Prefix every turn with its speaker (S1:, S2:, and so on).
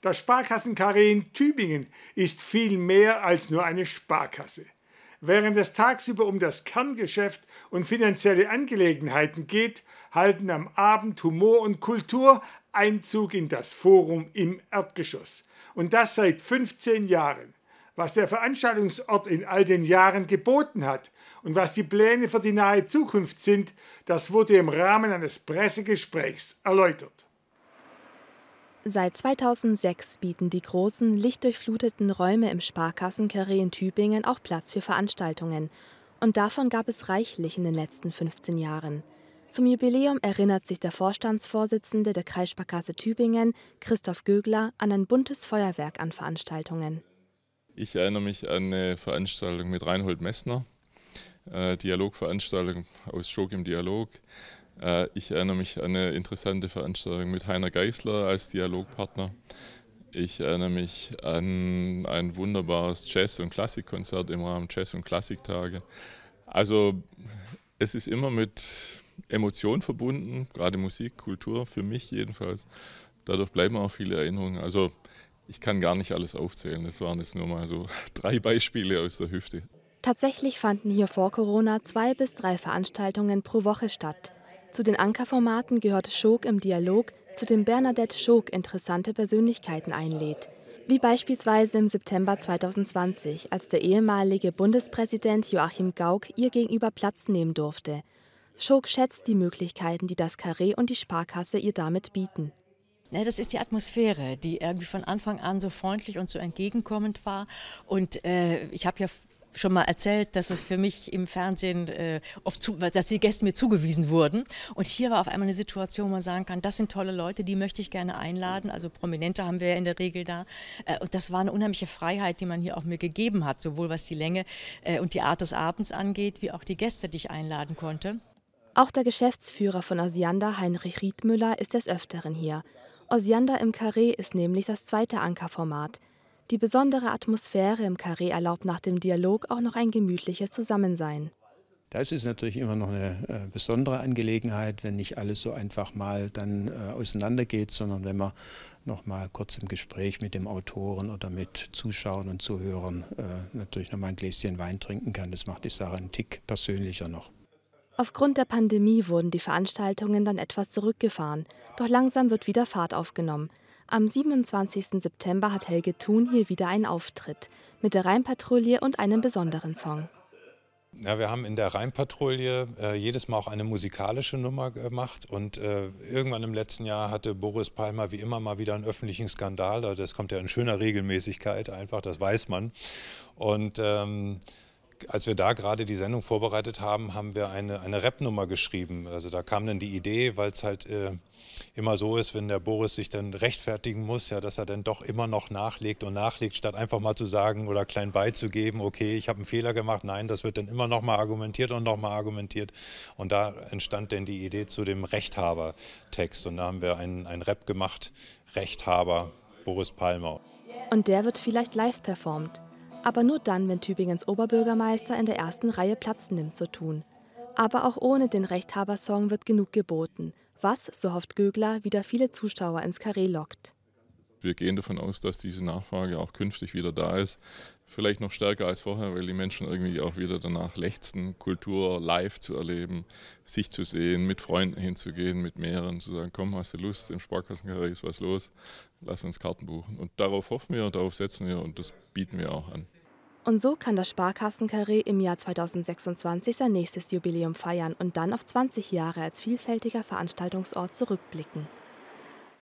S1: Das Sparkassenkarree in Tübingen ist viel mehr als nur eine Sparkasse. Während es tagsüber um das Kerngeschäft und finanzielle Angelegenheiten geht, halten am Abend Humor und Kultur Einzug in das Forum im Erdgeschoss. Und das seit 15 Jahren. Was der Veranstaltungsort in all den Jahren geboten hat und was die Pläne für die nahe Zukunft sind, das wurde im Rahmen eines Pressegesprächs erläutert.
S2: Seit 2006 bieten die großen, lichtdurchfluteten Räume im Sparkassenkarree in Tübingen auch Platz für Veranstaltungen. Und davon gab es reichlich in den letzten 15 Jahren. Zum Jubiläum erinnert sich der Vorstandsvorsitzende der Kreissparkasse Tübingen, Christoph Gögler, an ein buntes Feuerwerk an Veranstaltungen.
S3: Ich erinnere mich an eine Veranstaltung mit Reinhold Messner, äh, Dialogveranstaltung aus Schog im Dialog. Äh, ich erinnere mich an eine interessante Veranstaltung mit Heiner Geißler als Dialogpartner. Ich erinnere mich an ein wunderbares Jazz- und Klassikkonzert im Rahmen Jazz- und Klassiktage. Also es ist immer mit Emotion verbunden, gerade Musik, Kultur, für mich jedenfalls. Dadurch bleiben auch viele Erinnerungen. Also ich kann gar nicht alles aufzählen. Das waren jetzt nur mal so drei Beispiele aus der Hüfte.
S2: Tatsächlich fanden hier vor Corona zwei bis drei Veranstaltungen pro Woche statt. Zu den Ankerformaten gehört Schog im Dialog, zu dem Bernadette Schog interessante Persönlichkeiten einlädt. Wie beispielsweise im September 2020, als der ehemalige Bundespräsident Joachim Gauck ihr gegenüber Platz nehmen durfte. Schog schätzt die Möglichkeiten, die das Karree und die Sparkasse ihr damit bieten.
S4: Ja, das ist die Atmosphäre, die irgendwie von Anfang an so freundlich und so entgegenkommend war. Und äh, ich habe ja schon mal erzählt, dass es für mich im Fernsehen äh, oft, zu, dass die Gäste mir zugewiesen wurden. Und hier war auf einmal eine Situation, wo man sagen kann, das sind tolle Leute, die möchte ich gerne einladen. Also Prominente haben wir ja in der Regel da. Äh, und das war eine unheimliche Freiheit, die man hier auch mir gegeben hat, sowohl was die Länge äh, und die Art des Abends angeht, wie auch die Gäste, die ich einladen konnte.
S2: Auch der Geschäftsführer von Osiander, Heinrich Riedmüller, ist des Öfteren hier. Osiander im Carré ist nämlich das zweite Ankerformat. Die besondere Atmosphäre im Carré erlaubt nach dem Dialog auch noch ein gemütliches Zusammensein.
S5: Das ist natürlich immer noch eine äh, besondere Angelegenheit, wenn nicht alles so einfach mal dann äh, auseinandergeht, sondern wenn man noch mal kurz im Gespräch mit dem Autoren oder mit Zuschauern und Zuhörern äh, natürlich noch mal ein Gläschen Wein trinken kann. Das macht die Sache einen Tick persönlicher noch.
S2: Aufgrund der Pandemie wurden die Veranstaltungen dann etwas zurückgefahren, doch langsam wird wieder Fahrt aufgenommen. Am 27. September hat Helge Thun hier wieder einen Auftritt mit der Rheinpatrouille und einem besonderen Song.
S6: Ja, wir haben in der Rheinpatrouille äh, jedes Mal auch eine musikalische Nummer gemacht und äh, irgendwann im letzten Jahr hatte Boris Palmer wie immer mal wieder einen öffentlichen Skandal. Das kommt ja in schöner Regelmäßigkeit einfach, das weiß man. Und ähm, als wir da gerade die Sendung vorbereitet haben, haben wir eine, eine Rap-Nummer geschrieben. Also da kam dann die Idee, weil es halt äh, immer so ist, wenn der Boris sich dann rechtfertigen muss, ja, dass er dann doch immer noch nachlegt und nachlegt, statt einfach mal zu sagen oder klein beizugeben, okay, ich habe einen Fehler gemacht. Nein, das wird dann immer noch mal argumentiert und noch mal argumentiert. Und da entstand dann die Idee zu dem Rechthaber-Text. Und da haben wir einen, einen Rap gemacht, Rechthaber, Boris Palmer.
S2: Und der wird vielleicht live performt aber nur dann, wenn Tübingens Oberbürgermeister in der ersten Reihe Platz nimmt, so tun. Aber auch ohne den Rechthabersong wird genug geboten, was, so hofft Gögler, wieder viele Zuschauer ins Karree lockt.
S3: Wir gehen davon aus, dass diese Nachfrage auch künftig wieder da ist. Vielleicht noch stärker als vorher, weil die Menschen irgendwie auch wieder danach lechzen, Kultur live zu erleben, sich zu sehen, mit Freunden hinzugehen, mit mehreren zu sagen, komm, hast du Lust, im Sparkassenkarree ist was los, lass uns Karten buchen. Und darauf hoffen wir, darauf setzen wir und das bieten wir auch an.
S2: Und so kann das Sparkassenkarree im Jahr 2026 sein nächstes Jubiläum feiern und dann auf 20 Jahre als vielfältiger Veranstaltungsort zurückblicken.